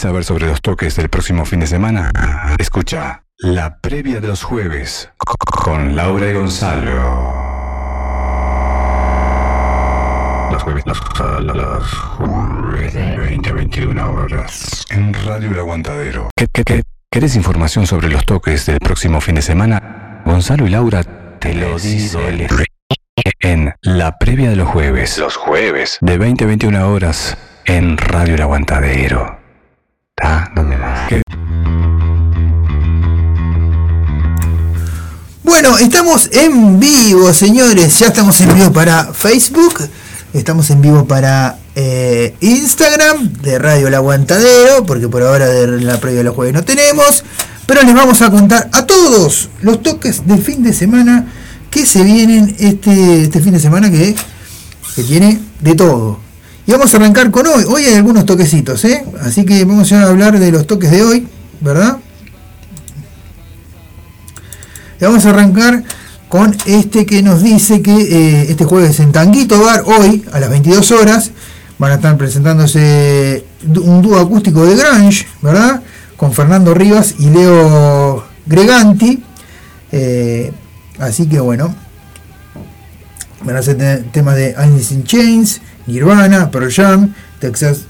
¿Querés saber sobre los toques del próximo fin de semana? Escucha la previa de los jueves con Laura y Gonzalo. Los jueves, los, los jueves de 20 21 horas en Radio El Aguantadero. ¿Qué, qué, qué? ¿Querés información sobre los toques del próximo fin de semana? Gonzalo y Laura te lo dicen en la previa de los jueves. Los jueves de 20 21 horas en Radio El Aguantadero. Bueno, estamos en vivo, señores. Ya estamos en vivo para Facebook. Estamos en vivo para eh, Instagram de Radio El Aguantadero, porque por ahora de la previa de los jueves no tenemos. Pero les vamos a contar a todos los toques de fin de semana que se vienen este, este fin de semana que, que tiene de todo. Y vamos a arrancar con hoy. Hoy hay algunos toquecitos, ¿eh? Así que vamos a hablar de los toques de hoy, ¿verdad? Y vamos a arrancar con este que nos dice que eh, este jueves en Tanguito Bar, hoy a las 22 horas, van a estar presentándose un dúo acústico de Grange, ¿verdad? Con Fernando Rivas y Leo Greganti. Eh, así que bueno, van a ser temas de Alice in Chains, Nirvana, Pearl Jam, Texas,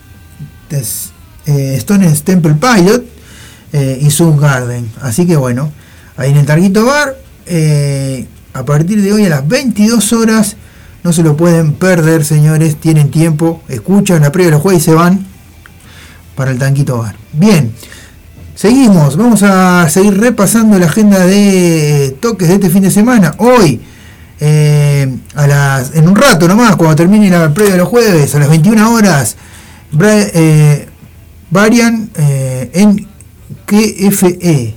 Tex, eh, Stone Temple Pilot eh, y Sun Garden. Así que bueno, ahí en el Targuito Bar, eh, a partir de hoy a las 22 horas, no se lo pueden perder, señores, tienen tiempo, escuchan la previa de los jueves y se van para el Tanquito Bar. Bien. Seguimos, vamos a seguir repasando la agenda de toques de este fin de semana. Hoy, eh, a las, en un rato nomás, cuando termine la previa de los jueves, a las 21 horas, eh, Varian eh, en KFE.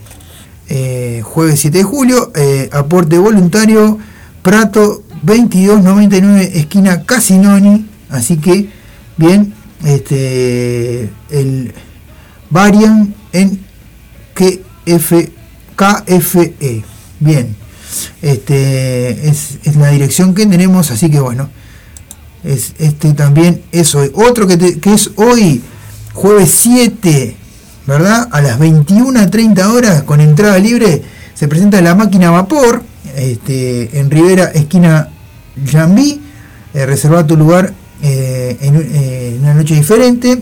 Jueves 7 de julio, aporte voluntario, Prato 2299, esquina Casinoni. Así que, bien, este, el Varian en KF, KFE. Bien, este es, la dirección que tenemos, así que bueno, es, este también es hoy. Otro que, que es hoy, jueves 7, ¿verdad? A las 21.30 horas, con entrada libre, se presenta la máquina vapor, este, en Rivera, esquina Jambí. Eh, reserva tu lugar eh, en, eh, en una noche diferente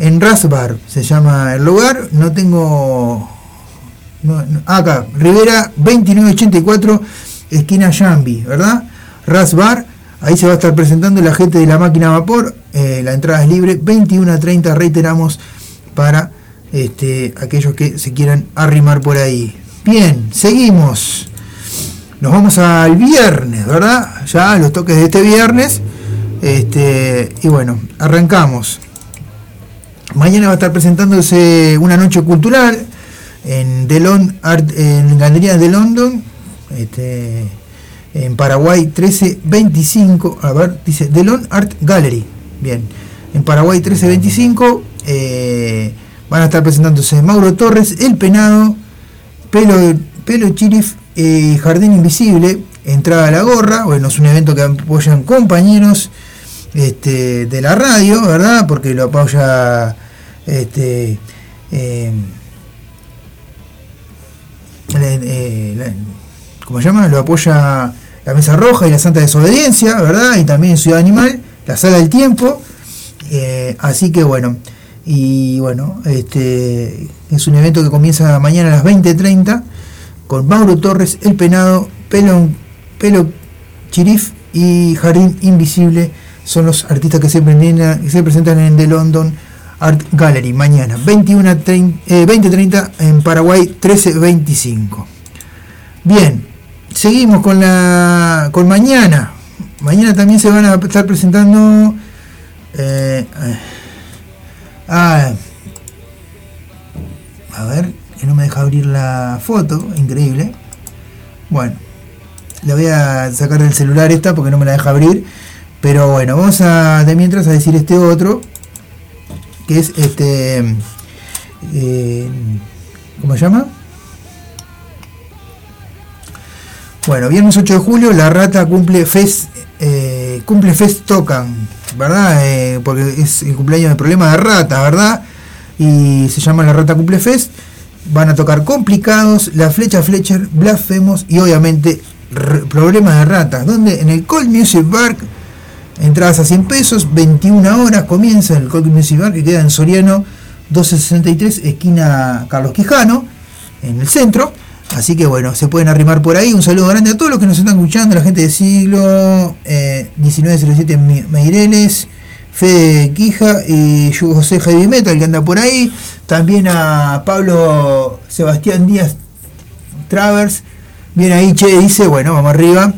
en Rasbar se llama el lugar, no tengo... Acá, Rivera 2984, esquina Jambi, ¿verdad? Rasbar, ahí se va a estar presentando la gente de la máquina a vapor, eh, la entrada es libre, 21 a 30, reiteramos, para este, aquellos que se quieran arrimar por ahí. Bien, seguimos. Nos vamos al viernes, ¿verdad? Ya los toques de este viernes. Este, y bueno, arrancamos. Mañana va a estar presentándose una noche cultural en, Delon Art, en Galería de London, este, en Paraguay 1325. A ver, dice Delon Art Gallery. Bien, en Paraguay 1325 eh, van a estar presentándose Mauro Torres, El Penado, Pelo, Pelo Chirif eh, Jardín Invisible. Entrada a la gorra. Bueno, es un evento que apoyan compañeros este, de la radio, ¿verdad? Porque lo apoya, este, eh, eh, la, ¿cómo se llama? Lo apoya la Mesa Roja y la Santa Desobediencia, ¿verdad? Y también Ciudad Animal, la Sala del Tiempo. Eh, así que bueno, y bueno, este es un evento que comienza mañana a las 20.30 con Mauro Torres, El Penado, Pelo, Pelo Chirif y Jardín Invisible son los artistas que se, que se presentan en The London Art Gallery mañana, 21 30, eh, 20.30 en Paraguay 13.25. Bien, seguimos con la con mañana. Mañana también se van a estar presentando. Eh, ah, a ver, que no me deja abrir la foto, increíble. Bueno, la voy a sacar del celular esta porque no me la deja abrir. Pero bueno, vamos a de mientras a decir este otro, que es este, eh, ¿cómo se llama? Bueno, viernes 8 de julio, la rata cumple Fest, eh, cumple Fest Tocan, ¿verdad? Eh, porque es el cumpleaños del problema de rata, ¿verdad? y se llama La Rata Cumple Fest. Van a tocar Complicados, La Flecha Fletcher, Blasphemous y obviamente Problemas de Ratas, donde en el Cold Music Bar, entradas a 100 pesos, 21 horas, comienza el Music Bar que queda en Soriano 1263, esquina Carlos Quijano, en el centro. Así que bueno, se pueden arrimar por ahí. Un saludo grande a todos los que nos están escuchando, la gente de siglo eh, 1907 Meireles, Fede Quija y José Heavy Metal que anda por ahí. También a Pablo Sebastián Díaz Travers. Bien ahí, che, dice, bueno, vamos arriba.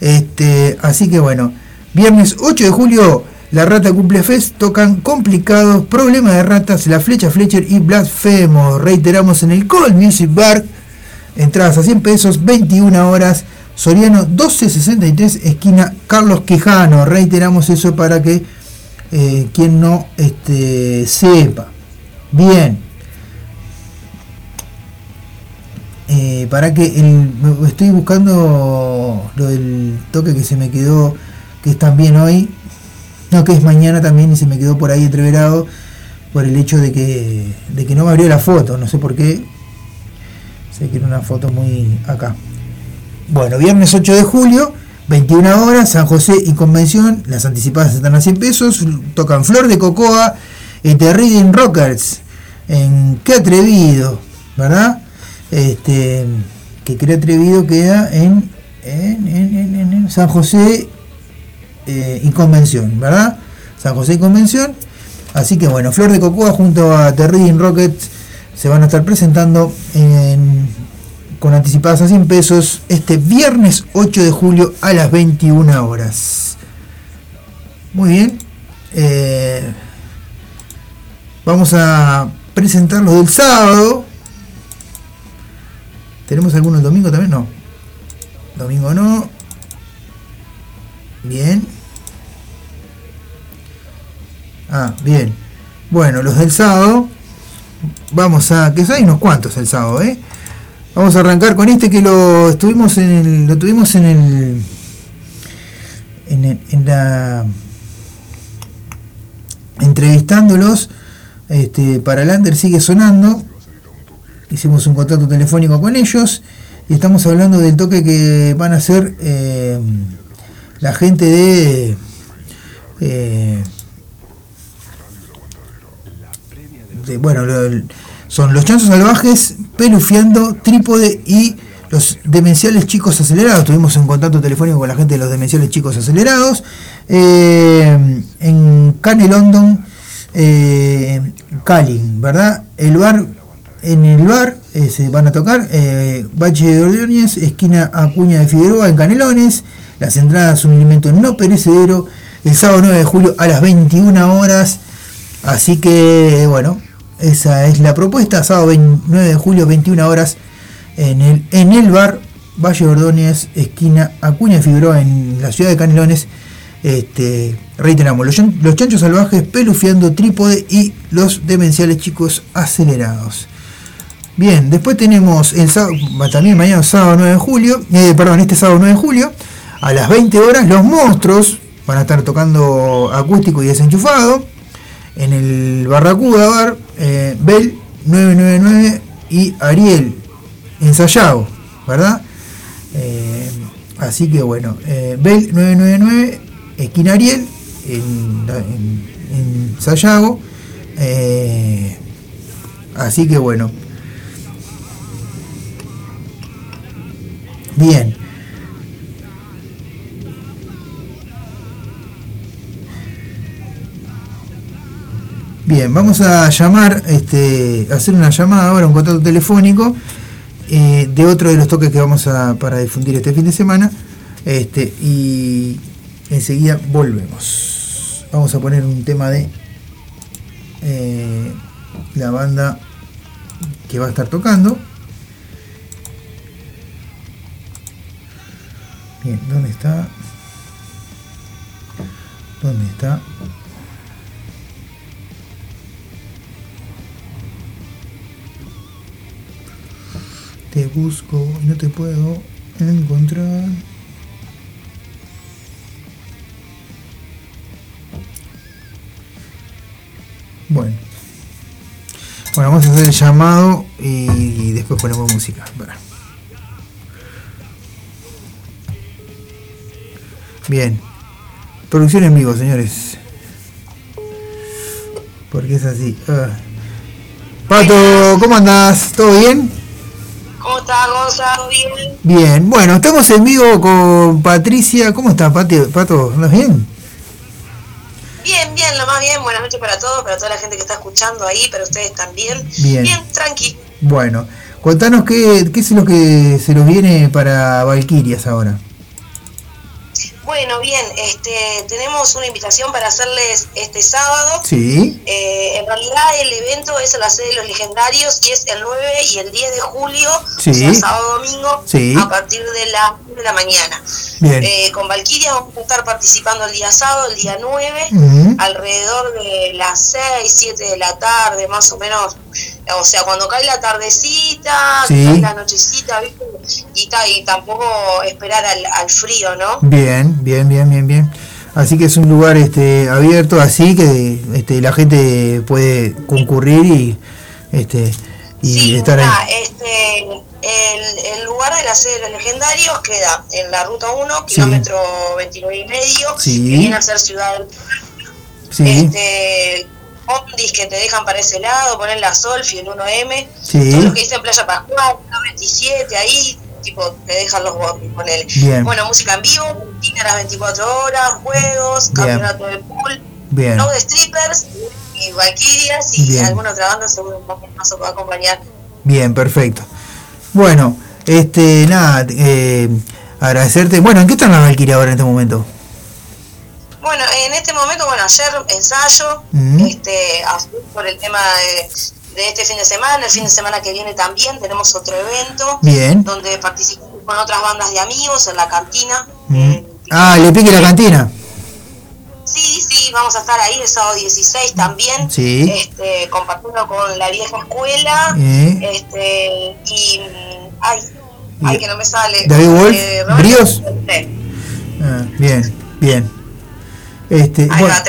Este, así que bueno, viernes 8 de julio, la Rata Cumple Fest tocan complicados, problemas de ratas, la flecha Fletcher y Blasphemo. Reiteramos en el Cold Music Bar Entradas a 100 pesos, 21 horas. Soriano 1263, esquina Carlos Quijano. Reiteramos eso para que eh, quien no este, sepa. Bien. Eh, para que el, estoy buscando lo del toque que se me quedó, que es también hoy, no que es mañana también y se me quedó por ahí entreverado por el hecho de que, de que no me abrió la foto, no sé por qué, Sé que era una foto muy acá. Bueno, viernes 8 de julio, 21 horas, San José y Convención. Las anticipadas están a 100 pesos. Tocan Flor de Cocoa y The Reading Rockers. En Qué Atrevido, ¿verdad? Este, que Qué Atrevido queda en, en, San José eh, y Convención, ¿verdad? San José y Convención. Así que bueno, Flor de Cocoa junto a Reading Rockets se van a estar presentando con anticipadas a 100 pesos este viernes 8 de julio a las 21 horas. Muy bien. Eh, vamos a presentar los del sábado. ¿Tenemos alguno el domingo también? No. Domingo no. Bien. Ah, bien. Bueno, los del sábado vamos a, que hay unos cuantos el sábado, ¿eh? Vamos a arrancar con este que lo estuvimos en el, lo tuvimos en el, en, la entrevistándolos, este, para Lander sigue sonando, hicimos un contrato telefónico con ellos y estamos hablando del toque que van a hacer eh, la gente de eh, bueno, son los chanzos salvajes, pelufiando, trípode y los demenciales chicos acelerados. Tuvimos un contacto telefónico con la gente de los demenciales chicos acelerados. Eh, en Cane London, eh, ¿verdad? El bar, en el bar eh, se van a tocar eh, Bache de Ordóñez, esquina Acuña de Figueroa, en Canelones. Las entradas, un alimento no perecedero, el sábado 9 de julio a las 21 horas. Así que, bueno, esa es la propuesta, sábado 29 de julio, 21 horas, en el, en el bar Valle Ordóñez, esquina Acuña Fibro, en la ciudad de Canelones. Este, reiteramos, los, los chanchos salvajes pelufiando trípode y los demenciales chicos acelerados. Bien, después tenemos también mañana sábado 9 de julio, eh, perdón, este sábado 9 de julio, a las 20 horas, los monstruos van a estar tocando acústico y desenchufado en el Barracuda Bar, eh, Bell 999 y Ariel ensayado, ¿verdad? Eh, así que bueno, eh, Bell 999, esquina Ariel, en, en, Sayago. Eh, así que bueno. Bien. Bien, vamos a llamar, este, hacer una llamada ahora, un contacto telefónico eh, de otro de los toques que vamos a para difundir este fin de semana. Este, y enseguida volvemos. Vamos a poner un tema de eh, la banda que va a estar tocando. Bien, ¿dónde está? ¿Dónde está? Te busco y no te puedo encontrar. Bueno. Bueno, vamos a hacer el llamado y después ponemos música. Bien. Producción en vivo, señores. Porque es así. Ah. Pato, ¿cómo andás? ¿Todo bien? ¿Cómo estás, Gonzalo? ¿Bien? Bien. Bueno, estamos en vivo con Patricia. ¿Cómo estás, Pato? ¿Andas bien? Bien, bien, lo más bien. Buenas noches para todos, para toda la gente que está escuchando ahí, para ustedes también. Bien. Bien, tranqui. Bueno, contanos qué, qué es lo que se nos viene para Valquirias ahora. Bueno, bien, este, tenemos una invitación para hacerles este sábado. Sí. Eh, en realidad el evento es en la sede de los legendarios y es el 9 y el 10 de julio, sí. o sea, sábado domingo, sí. a partir de la de la mañana. Bien. Eh, con Valkyria vamos a estar participando el día sábado, el día 9, Uh -huh. alrededor de las 6, 7 de la tarde, más o menos. O sea, cuando cae la tardecita, Sí. cae la nochecita, ¿viste? Y, y tampoco esperar al, al frío, ¿no? Bien, bien, bien, bien, bien. Así que es un lugar este abierto, así que este, la gente puede concurrir y este y sí, estar ahí. este, el, el lugar de la sede de los legendarios queda en la ruta 1, Sí. kilómetro 29 y medio, Sí. que viene a ser Ciudad del Sí, este ondis que te dejan para ese lado, poner la Solfi, el 1M, Sí. todo lo que dicen Playa Pascual, la 27, ahí tipo te dejan los bondis, ponele. Bien. Bueno, música en vivo, a las 24 horas, juegos, Bien. campeonato de pool, bien. show de strippers y valquirias y Bien. alguna otra banda seguro que más os va a acompañar. Bien, perfecto. Bueno, este, nada, eh, agradecerte. Bueno, ¿en qué están las Valkyria ahora en este momento? Bueno, en este momento, bueno, ayer ensayo, Ujú. este, así por el tema de, de este fin de semana, el fin de semana que viene también tenemos otro evento Bien. donde participamos con otras bandas de amigos en la cantina. Mm. Eh, Ah, le pique la cantina. Sí, sí, vamos a estar ahí el sábado 16 también, Sí. este, compartiendo con la vieja escuela, Eh. este, y, ay, ay, que no me sale. David Wolf, Eh, Bríos. Ah, bien, bien. Este, Ahí bueno, bandas,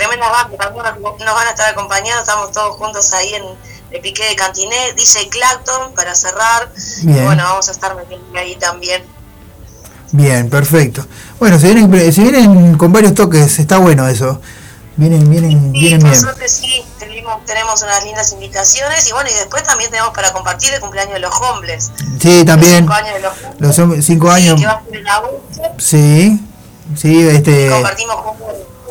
algunos nos van a estar acompañando, estamos todos juntos ahí en el piqué de Cantiné, DJ Clacton para cerrar, Bien. y bueno, vamos a estar metiendo ahí también. bien, perfecto. Bueno, se vienen, se vienen con varios toques, está bueno eso. Vienen, vienen, Sí, vienen por bien. suerte sí, tenemos, tenemos unas lindas invitaciones y bueno, y después también tenemos para compartir el cumpleaños de los hombres. Sí, también. Los cinco años de los hombres. Los cinco Sí, años. que va a ser en agosto. Sí, sí, este. compartimos con,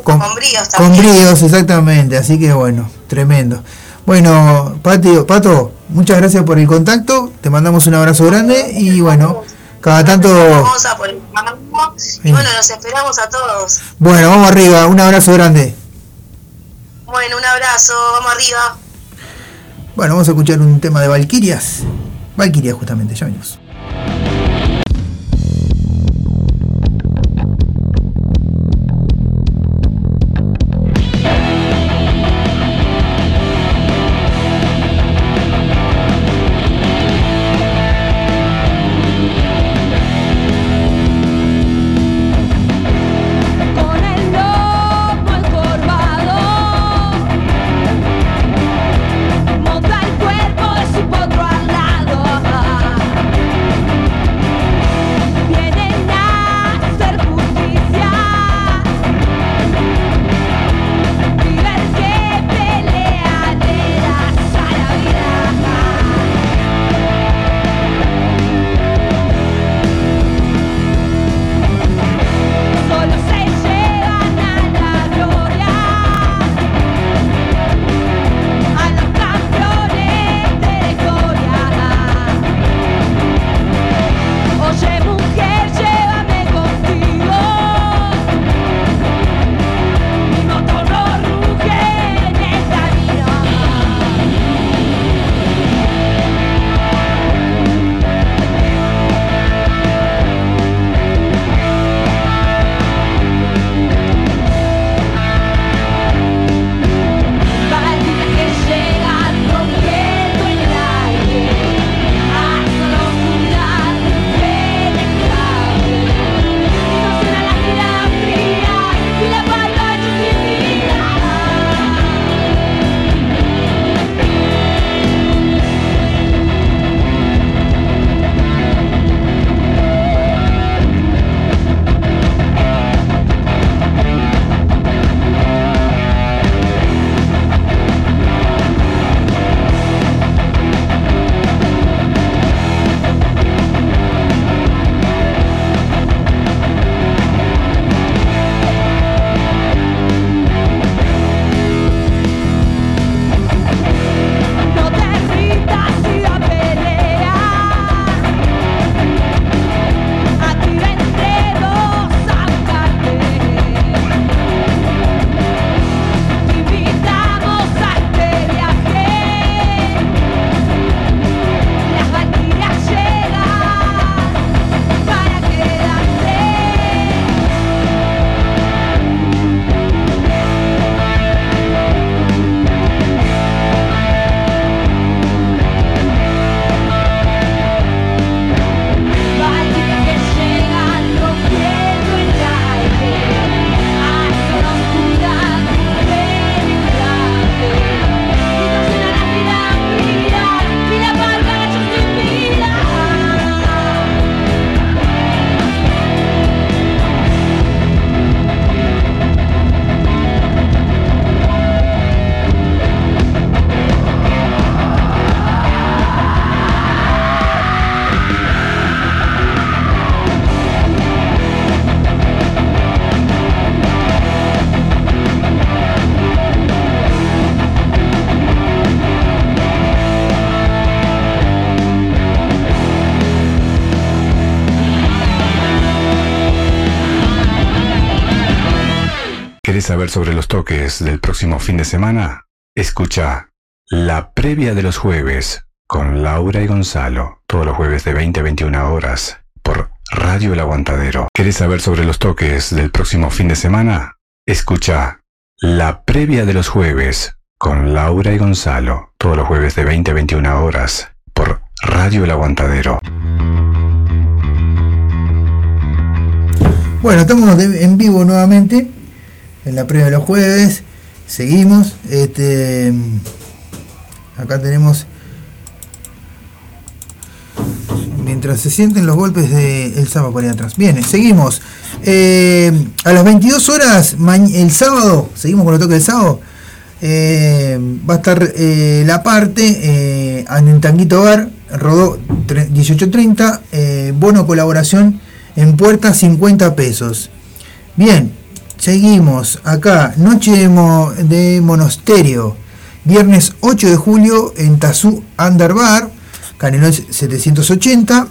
con, con bríos con también. bríos, exactamente. Así que bueno, tremendo. Bueno, Patio, Pato, muchas gracias por el contacto. Te mandamos un abrazo grande y bueno, cada tanto. Y bueno, los esperamos a todos. Bueno, vamos arriba, un abrazo grande. Bueno, un abrazo, vamos arriba. Bueno, vamos a escuchar un tema de Valquirias. Valquirias, justamente, ya venimos. Saber sobre los toques del próximo fin de semana? Escucha la previa de los jueves con Laura y Gonzalo, todos los jueves de 20 a 21 horas por Radio El Aguantadero. ¿Querés saber sobre los toques del próximo fin de semana? Escucha la previa de los jueves con Laura y Gonzalo, todos los jueves de 20 a 21 horas por Radio El Aguantadero. Bueno, estamos en vivo nuevamente en la previa de los jueves. Seguimos. Este, acá tenemos. Mientras se sienten los golpes del sábado por ahí atrás. Bien, seguimos. Eh, a las 22 horas, el sábado, seguimos con el toque del sábado. eh, va a estar eh, la parte en Tanguito Bar, rodó tre- 18.30, eh, bono colaboración en puerta 50 pesos. Bien, seguimos acá, noche de, mo- de monasterio, viernes 8 de julio en Tazú Under Bar, Canelón 780.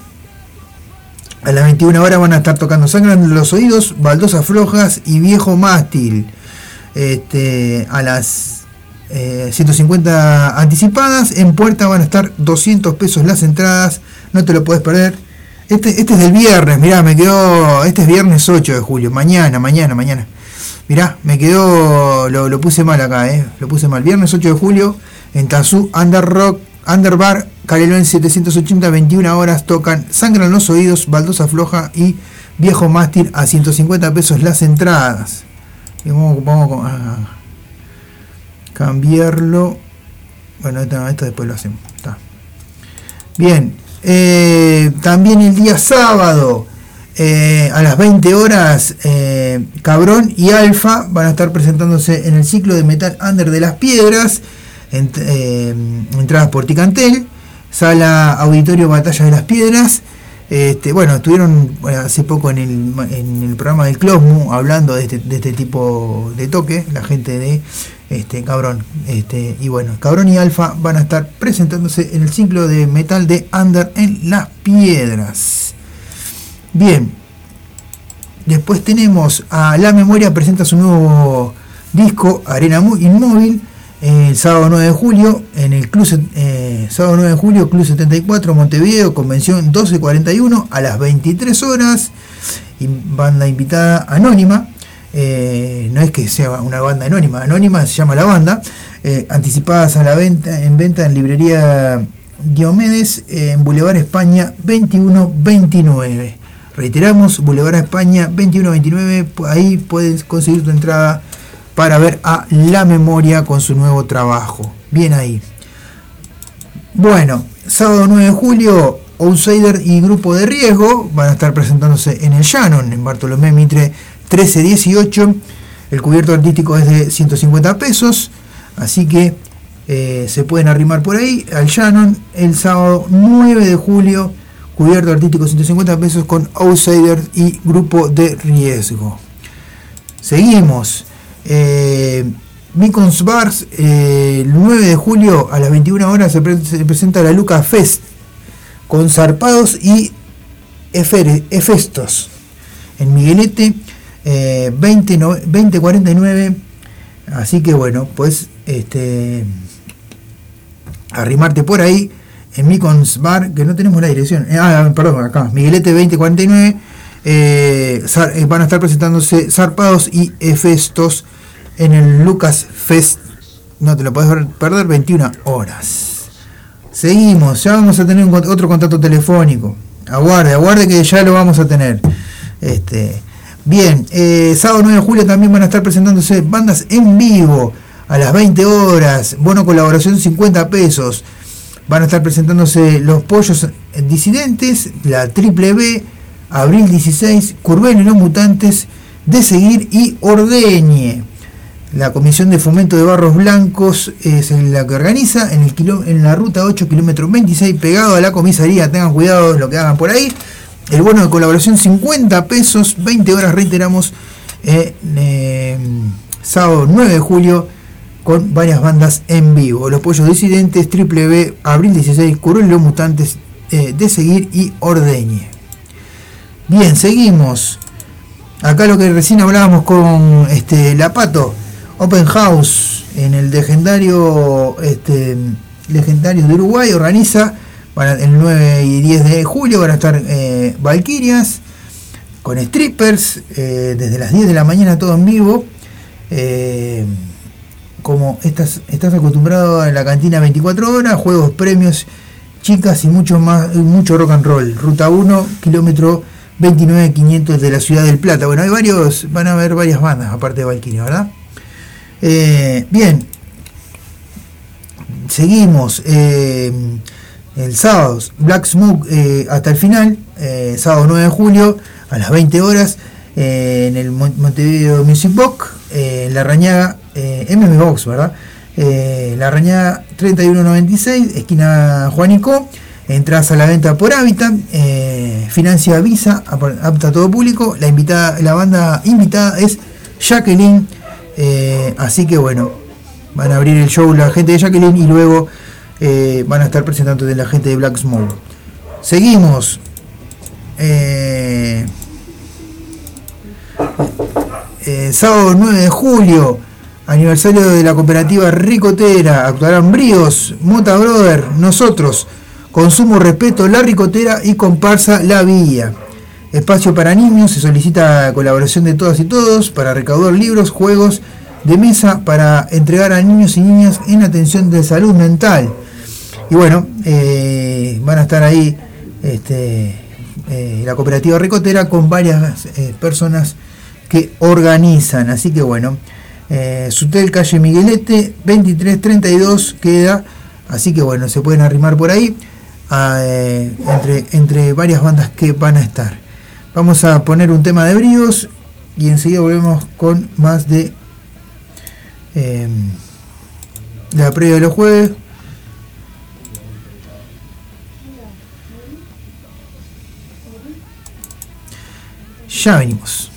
A las 21 horas van a estar tocando Sangran los Oídos, Baldosas Flojas y Viejo Mástil. Este, a las eh, 150 anticipadas, en puerta van a estar 200 pesos las entradas, no te lo puedes perder. Este, este es del viernes, mirá, me quedó, este es viernes 8 de julio, mañana, mañana, mañana. Mirá, me quedó, lo, puse mal acá, eh, lo puse mal. Viernes 8 de julio, en Tazú, Under Rock, Under Bar, Calelón 780, 21 horas, tocan Sangran los Oídos, Baldosa Floja y Viejo Mástil a 150 pesos las entradas. Vamos, a cambiarlo. Bueno, esto, esto después lo hacemos. Está. Bien, eh, también el día sábado, eh, a las 20 horas, eh, Cabrón y Alfa van a estar presentándose en el ciclo de Metal Under de las Piedras, ent- entradas por Ticantel, sala Auditorio Batalla de las Piedras. Este, bueno, estuvieron hace poco en el, en el programa del Closmu hablando de este, de este tipo de toque, la gente de este Cabrón. Este, y bueno, Cabrón y Alfa van a estar presentándose en el ciclo de metal de Under en las Piedras. Bien, después tenemos a La Memoria presenta su nuevo disco Arena Inmóvil el sábado 9 de julio en el Club eh, sábado 9 de julio Club 74 Montevideo convención 1241 a las 23 horas y banda invitada anónima eh, no es que sea una banda anónima anónima se llama la banda eh, anticipadas a la venta en venta en librería Diomedes eh, en Boulevard España 2129 reiteramos Boulevard España 2129 ahí puedes conseguir tu entrada para ver a La Memoria con su nuevo trabajo. Bien ahí. Bueno, sábado 9 de julio, Outsider y Grupo de Riesgo van a estar presentándose en el Shannon, en Bartolomé Mitre 1318. El cubierto artístico es de 150 pesos, así que eh, se pueden arrimar por ahí al Shannon el sábado 9 de julio. Cubierto artístico 150 pesos con Outsider y Grupo de Riesgo. Seguimos. Eh, Bars, eh, el 9 de julio a las 21 horas se, pre- se presenta la Luca Fest con zarpados y efestos en Miguelete eh, 20, no- 2049. Así que bueno, pues este arrimarte por ahí en Micons Bar, que no tenemos la dirección. Eh, ah, perdón, acá, Miguelete 2049. eh, eh, van a estar presentándose zarpados y efestos en el Lucas Fest. No te lo puedes perder 21 horas. Seguimos, ya vamos a tener otro contacto telefónico. Aguarde, aguarde que ya lo vamos a tener. Este, bien, eh, sábado 9 de julio también van a estar presentándose bandas en vivo a las 20 horas. Bono colaboración 50 pesos. Van a estar presentándose los pollos disidentes, la triple B, abril 16, Curvelo y los mutantes, de seguir y Ordeñe. La Comisión de Fomento de Barros Blancos es la que organiza en, el en la ruta 8, kilómetro 26, pegado a la comisaría. Tengan cuidado lo que hagan por ahí. El bono de colaboración 50 pesos, 20 horas, reiteramos, eh, sábado 9 de julio, con varias bandas en vivo. Los Pollos Disidentes, Triple B, Abril 16, Curul los Mutantes, eh, de seguir y Ordeñe. Bien, seguimos. acá lo que recién hablábamos con este Lapato, Open House en el legendario este, legendario de Uruguay organiza para el 9 y 10 de julio van a estar eh, con strippers eh, desde las 10 de la mañana todo en vivo. Eh, como estás, estás acostumbrado a la cantina 24 horas, juegos, premios, chicas y mucho más, mucho rock and roll. Ruta 1, kilómetro 29500 de la ciudad del Plata. Bueno, hay varios, van a haber varias bandas aparte de Valkyria, ¿verdad? Eh, bien, seguimos. eh, el sábado, Black Smoke eh, hasta el final, sábado 9 de julio a las 20 horas en el Mon- Montevideo Music Box, La Rañaga, MM Box, ¿verdad? La Rañaga 3196, esquina Juanico, entradas a la venta por Hábitat, eh, financia Visa, ap- apta a todo público, la, invitada, la banda invitada es Jacqueline, eh, así que bueno, van a abrir el show la gente de Jacqueline y luego eh, van a estar presentando de la gente de Black Smoke. Seguimos. Eh, sábado 9 de julio, aniversario de la cooperativa Ricotera. Actuarán Bríos, Mota Brother, nosotros, Consumo Respeto, La Ricotera y Comparsa La Villa. Espacio para niños, se solicita colaboración de todas y todos para recaudar libros, juegos de mesa para entregar a niños y niñas en atención de salud mental. Y bueno, eh, van a estar ahí este, eh, la cooperativa Ricotera con varias eh, personas que organizan. Así que bueno, Sutel calle Miguelete 2332 queda. Así que bueno, se pueden arrimar por ahí ah, entre, entre varias bandas que van a estar. Vamos a poner un tema de bríos y enseguida volvemos con más de eh, la previa de los jueves. Ya venimos.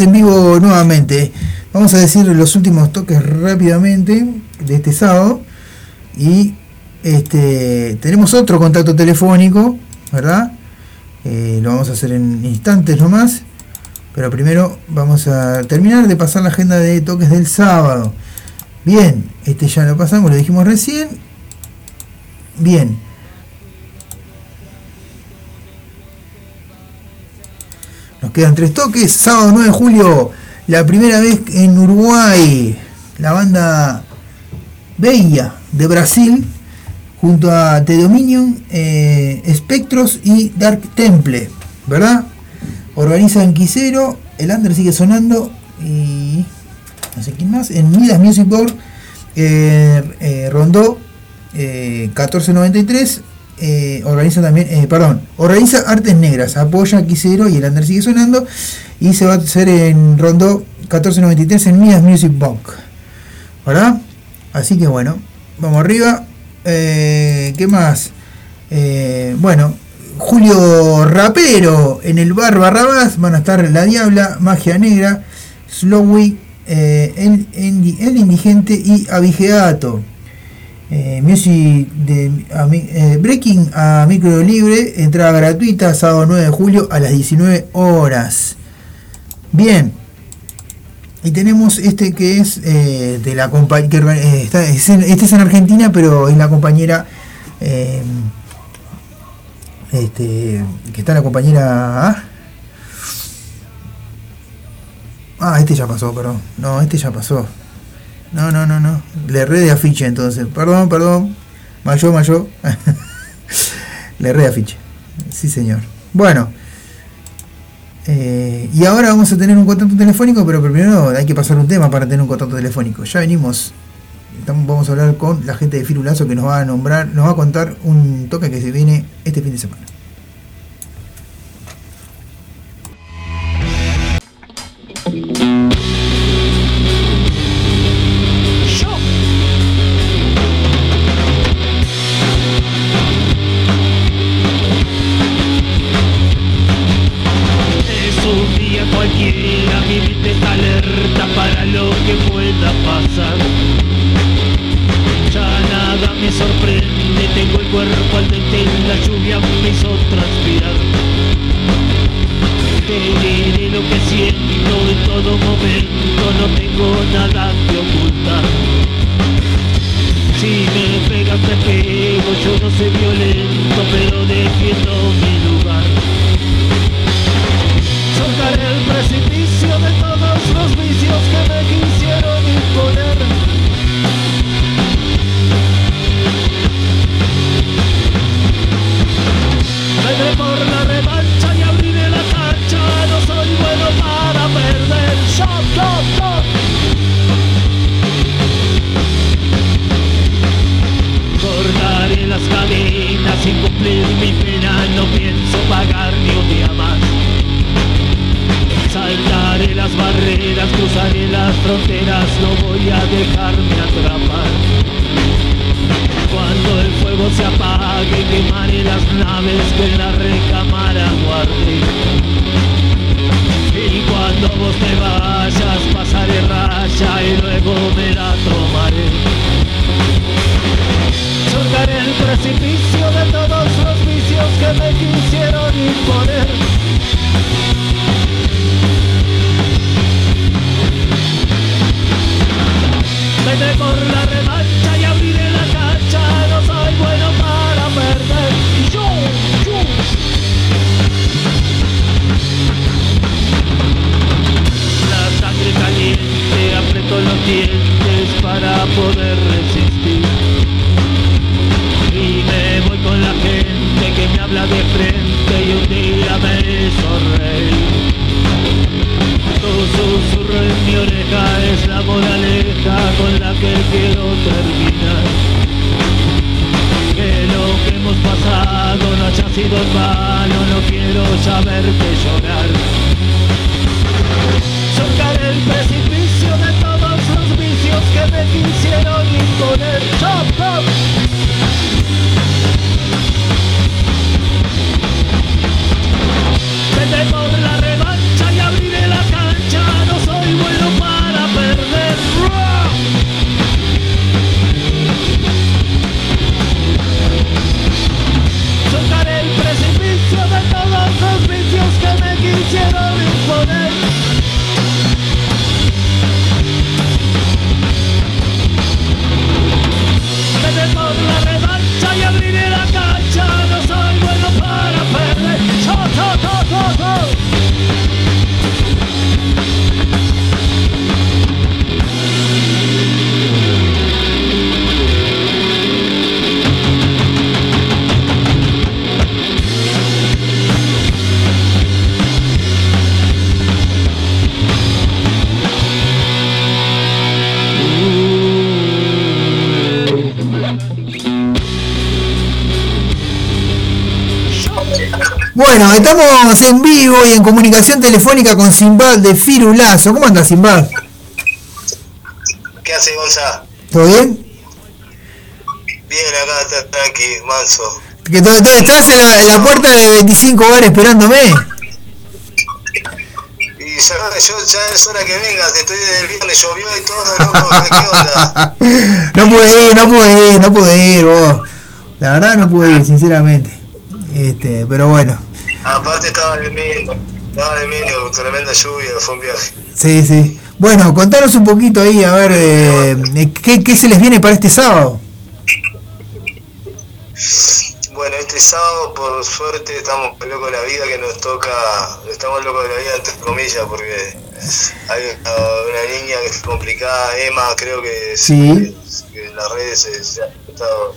En vivo nuevamente. Vamos a decir los últimos toques rápidamente de este sábado. Y este, tenemos otro contacto telefónico, ¿verdad? Eh, lo vamos a hacer en instantes nomás. Pero primero vamos a terminar de pasar la agenda de toques del sábado. Bien, este ya lo pasamos, lo dijimos recién. Bien. Quedan tres toques. Sábado 9 de julio, la primera vez en Uruguay, la banda Bella de Brasil, junto a The Dominion, eh, Spectros y Dark Temple, ¿verdad? Organizan Quisero, el under sigue sonando y no sé quién más. En Midas Music Board eh, eh, rondó eh, 1493. Eh, organiza también, eh, perdón, organiza Artes Negras, apoya Quisero y el under sigue sonando. Y se va a hacer en Rondó 1493 en Midas Music Box. ¿Verdad? Así que bueno, vamos arriba. Eh, ¿Qué más? Eh, bueno, Julio Rapero en el bar Barrabás van a estar La Diabla, Magia Negra, Slowy, el, Indi- el Indigente y Abigeato. Eh, de eh, Breaking a micro libre, entrada gratuita, sábado 9 de julio a las 19 horas. Bien, y tenemos este que es eh, de la compañía, este es en Argentina, pero es la compañera eh, este, que está la compañera ¿ah? ah este ya pasó perdón no este ya pasó no no no no. Le erré de afiche entonces. Perdón perdón. Mayo mayo. Le erré de afiche. Sí señor. Bueno. Eh, y ahora vamos a tener un contacto telefónico pero primero hay que pasar un tema para tener un contacto telefónico. Ya venimos. Vamos a hablar con la gente de Firulazo que nos va a nombrar, nos va a contar un toque que se viene este fin de semana. Estamos en vivo y en comunicación telefónica con Simbad de Firulazo. ¿Cómo anda Simbad? ¿Qué hace Gonza? ¿Todo bien? Bien, acá está tranqui, manso. Que todo, todo- estás en la, en la puerta de 25 bar esperándome. Y ya, yo, ya es hora que vengas, estoy desde el viernes, llovió y todo, loco, ¿qué onda? no pude ir, no pude ir, no pude ir vos. La verdad no pude ir, sinceramente. Este, pero bueno. Aparte estaba medio, estaba medio, tremenda lluvia, fue un viaje. Sí, sí. Bueno, contanos un poquito ahí, a ver, eh, ¿qué, ¿qué se les viene para este sábado? Bueno, este sábado, por suerte, estamos locos de la vida que nos toca, estamos locos de la vida entre comillas, porque hay una, una niña que es complicada, Emma, creo que, Sí. que en las redes se, se ha estado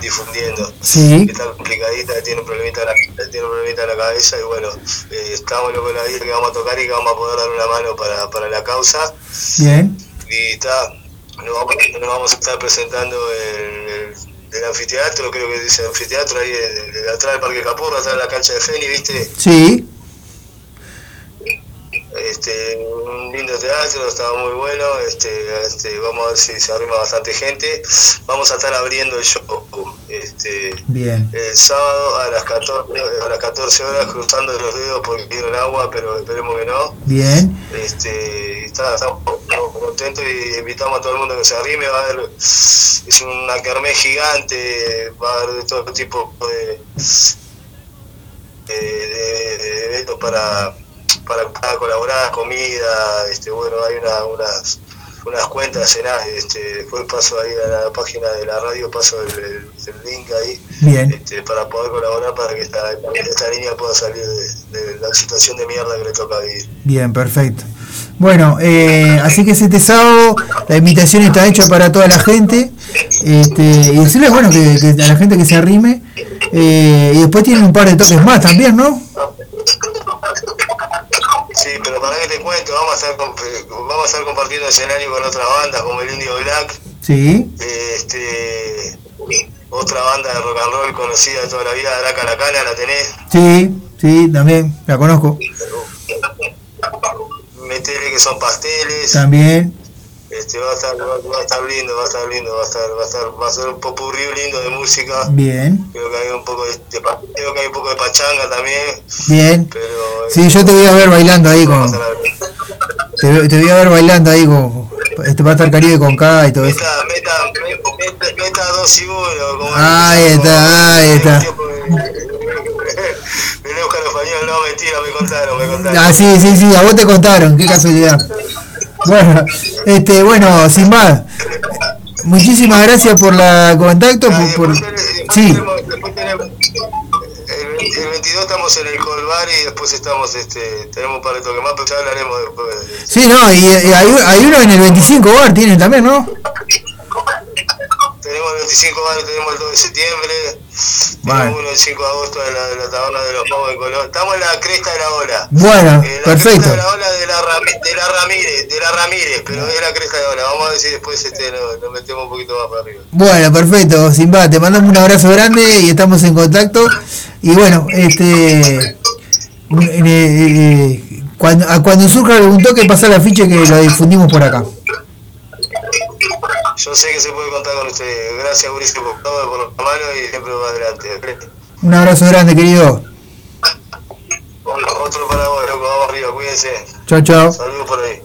difundiendo. Sí. que está complicadita, que tiene un problemita en la, tiene un problemita en la cabeza y bueno, eh, estamos de la vida que vamos a tocar y que vamos a poder dar una mano para, para la causa Bien. y está, nos vamos, nos vamos a estar presentando en el, el anfiteatro, creo que dice anfiteatro ahí en- atrás del Parque Capurro, atrás de la cancha de Feni, ¿viste? Sí. Este, un lindo teatro, estaba muy bueno, este, este, vamos a ver si se arrima bastante gente, vamos a estar abriendo el show, este, Bien. el sábado a las 14, a las 14 horas cruzando los dedos porque quiero agua, pero esperemos que no. Bien. Este, estamos contentos y invitamos a todo el mundo que se arrime. Va a haber, es una kermés gigante, va a haber de todo tipo de, de, de- de eventos para, para, para colaborar, comida, este, bueno, hay una, unas unas cuentas en este, después paso ahí a la página de la radio, paso el, el- el link ahí Bien. este, para poder colaborar para que esta, esta niña pueda salir de, de la situación de mierda que le toca vivir. Bien, perfecto. Bueno, eh, así que este sábado la invitación está hecha para toda la gente. Este, y decirles, bueno, que, que a la gente que se arrime. eh, y después tienen un par de toques más también, ¿no? Sí, pero para que te cuento, vamos a estar, comp- vamos a estar compartiendo escenario con otras bandas como el Indio Black, Sí. este, otra banda de rock and roll conocida toda la vida, Araca La Cana, ¿la tenés? Sí, sí, también, la conozco. Metele que son pasteles, También. Este, va, a estar, va, va a estar lindo, va a estar lindo, va a estar, va a estar, va a ser un popurrí lindo de música. Bien, Creo que hay un poco de, de creo que hay un poco de pachanga también, bien. pero Sí, yo te voy a ver bailando ahí con. Te, te voy a ver bailando ahí con. Este va a estar Caribe con K y todo eso. Meta, meta, meta, meta dos y uno. Como Ahí está, ahí está. Vine a buscar español, no, mentira, me contaron, me contaron. Ah, sí, sí, sí, a vos te contaron, qué casualidad. Bueno, este, bueno, sin más. Muchísimas gracias por la contacto. Por, después después Sí, tenemos- después tenemos- el, el 22 estamos en el Colbar y después estamos, este, tenemos un par de toques más, pero ya hablaremos después. sí, no, y, y hay, hay uno en el 25 bar, tienen también, ¿no? Tenemos el 25 de mayo, tenemos el 2 de septiembre, Uno el 5 de agosto la, de la taberna de los Pavos de Colón. Estamos en la cresta de la ola. Bueno, Eh, la perfecto. cresta de la ola de la, Rami- de la Ramírez, de la Ramírez, pero es la cresta de la ola. Vamos a ver si después este, nos metemos un poquito más para arriba. Bueno, perfecto, Simba, te mandamos un abrazo grande y estamos en contacto. Y bueno, este. eh, eh, cuando, a cuando surja algún toque, pasa la ficha que lo difundimos por acá. Yo sé que se puede contar con ustedes. Gracias, Mauricio, por todo, por la mano y siempre va adelante. Un abrazo grande, querido. Otro para vos, loco. Vamos arriba, cuídense. Chao, chao. Saludos por ahí.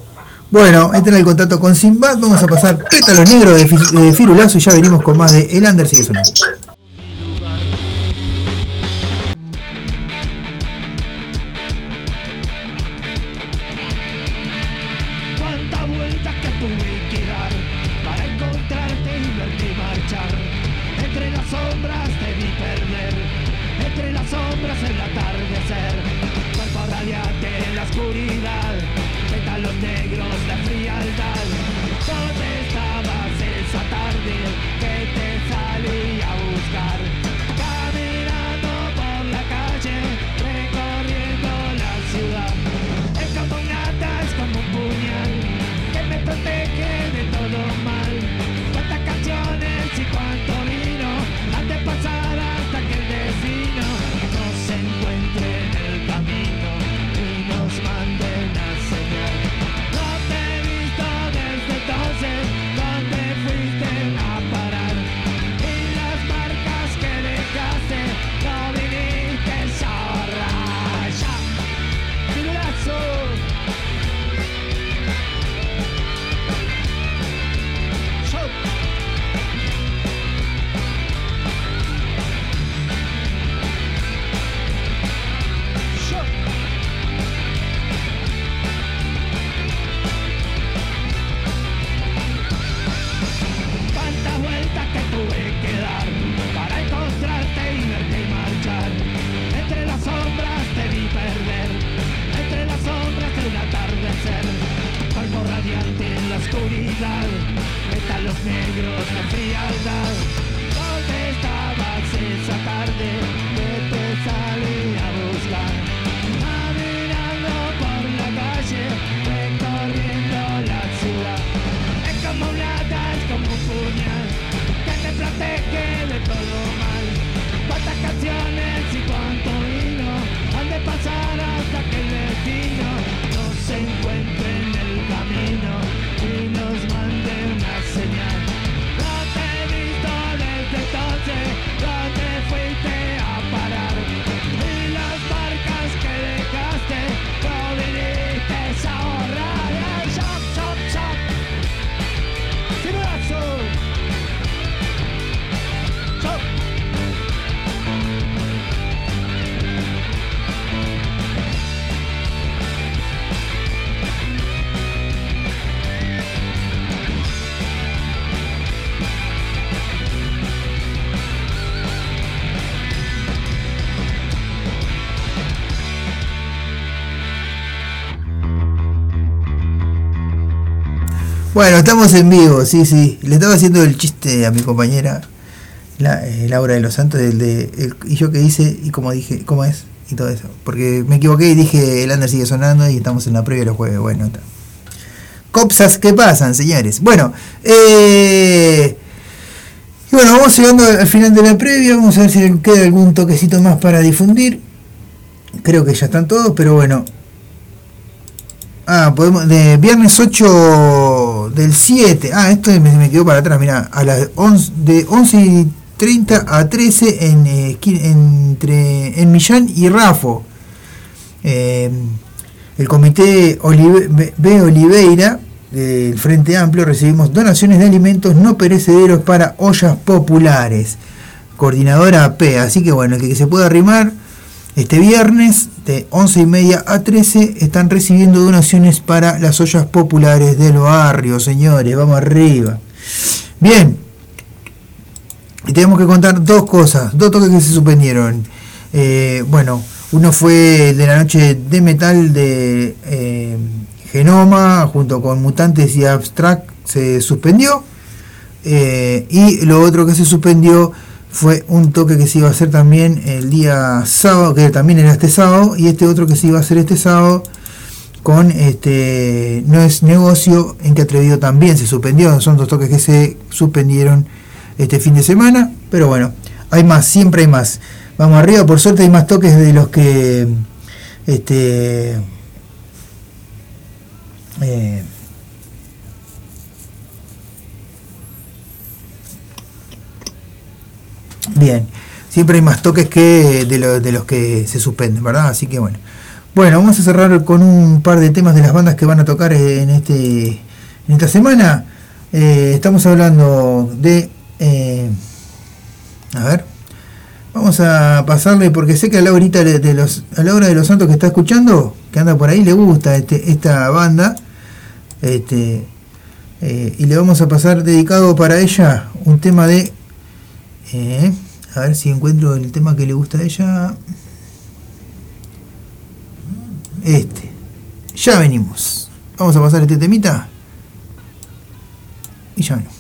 Bueno, este era el contacto con Simba. Vamos a pasar pétalos negros de, de Firulazo y ya venimos con más de El Under sigue sonando. Bueno, estamos en vivo, sí, sí. Le estaba haciendo el chiste a mi compañera eh, Laura de los Santos, el de, y yo que hice, y como dije, ¿cómo es? Y todo eso. Porque me equivoqué y dije, el under sigue sonando y estamos en la previa de los jueves. Bueno, está. Copsas que pasan, señores. Bueno, eh, y bueno, vamos llegando al final de la previa. Vamos a ver si queda algún toquecito más para difundir. Creo que ya están todos, pero bueno, Ah, podemos, de viernes 8 del 7. Ah, esto me, me quedó para atrás, mira, a las 11, de 11 y 30 a 13 en, eh, entre, en Millán y Rafo. Eh, el comité Olive- B. Oliveira del Frente Amplio recibimos donaciones de alimentos no perecederos para ollas populares. Coordinadora P. Así que bueno, el que se pueda arrimar este viernes de 11 y media a 13 están recibiendo donaciones para las ollas populares del barrio, señores. Vamos arriba. Bien. Y tenemos que contar dos cosas, dos toques que se suspendieron. Eh, bueno, uno fue de la noche de metal de eh, Genoma, junto con Mutantes y Abstract, se suspendió. Eh, y lo otro que se suspendió fue un toque que se iba a hacer también el día sábado, que también era este sábado, y este otro que se iba a hacer este sábado con este no es negocio en que atrevido también se suspendió. Son dos toques que se suspendieron este fin de semana pero bueno hay más siempre hay más. Vamos arriba por suerte hay más toques de los que este eh, bien. Siempre hay más toques que de, de los que se suspenden verdad así que bueno. Bueno, vamos a cerrar con un par de temas de las bandas que van a tocar en este en esta semana. Eh, estamos hablando de eh, a ver, vamos a pasarle porque sé que a Laurita de los a Laura de los Santos que está escuchando, que anda por ahí le gusta este, esta banda, este eh, y le vamos a pasar dedicado para ella un tema de eh, a ver si encuentro el tema que le gusta a ella. Este. Ya venimos. Vamos a pasar este temita. Y ya venimos.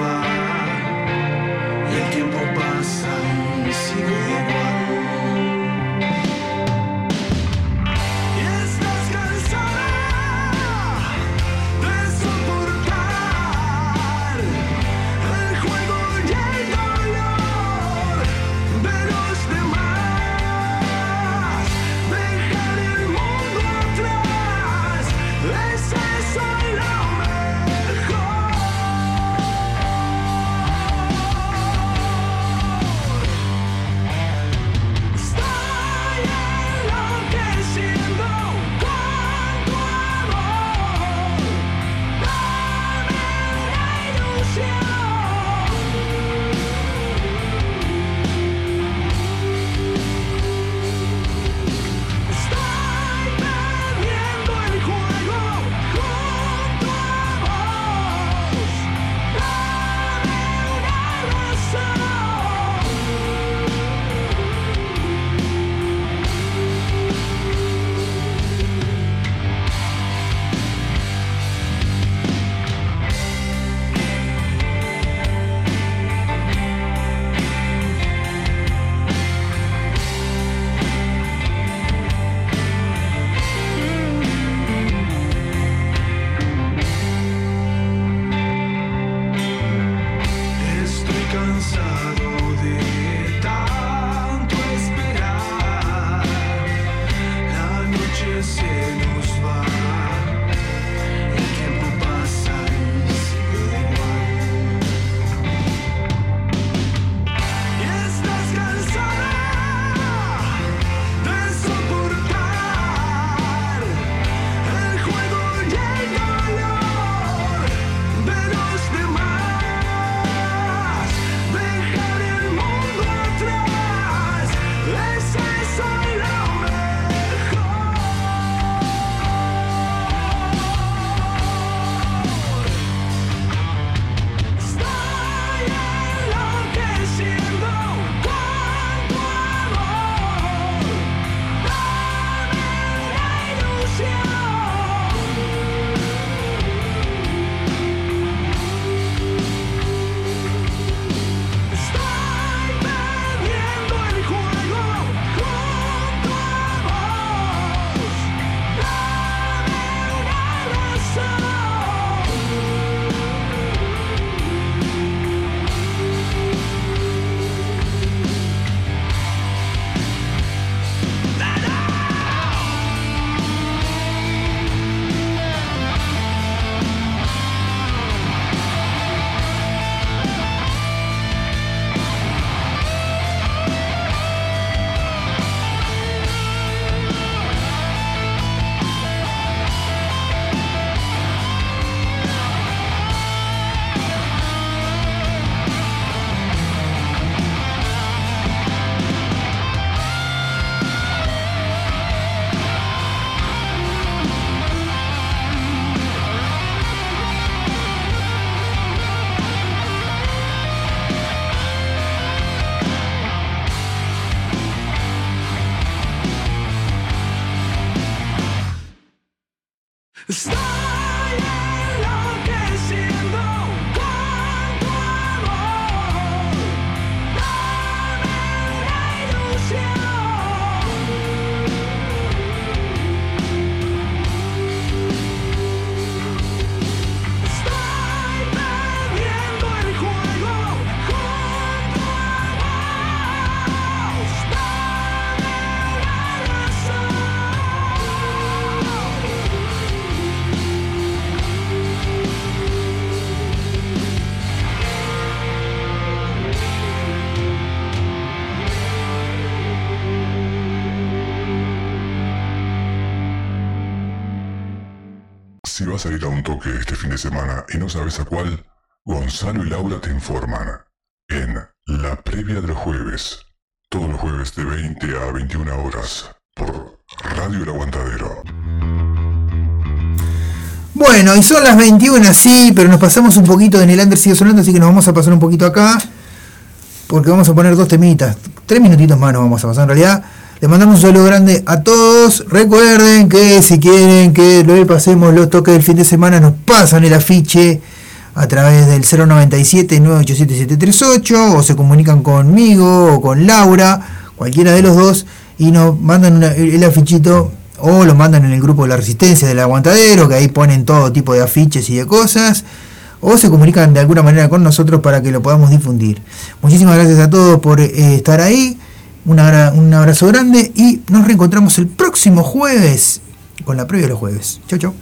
Se a a un toque este fin de semana y no sabes a cuál, Gonzalo y Laura te informan en La Previa de los Jueves, todos los jueves de 20 a 21 horas, por Radio El Aguantadero. Bueno, y son las 21, sí, pero nos pasamos un poquito en el under sigue sonando, así que nos vamos a pasar un poquito acá. Porque vamos a poner dos temitas. Tres minutitos más nos vamos a pasar en realidad. Les mandamos un saludo grande a todos. Recuerden que si quieren que lo pasemos los toques del fin de semana, nos pasan el afiche a través del 097-987-738 o se comunican conmigo o con Laura, cualquiera de los dos, y nos mandan el afichito o lo mandan en el grupo de la resistencia del aguantadero, que ahí ponen todo tipo de afiches y de cosas, o se comunican de alguna manera con nosotros para que lo podamos difundir. Muchísimas gracias a todos por eh, estar ahí, un agra- un abrazo grande y nos reencontramos el próximo jueves con la previa de los jueves. Chau, chau.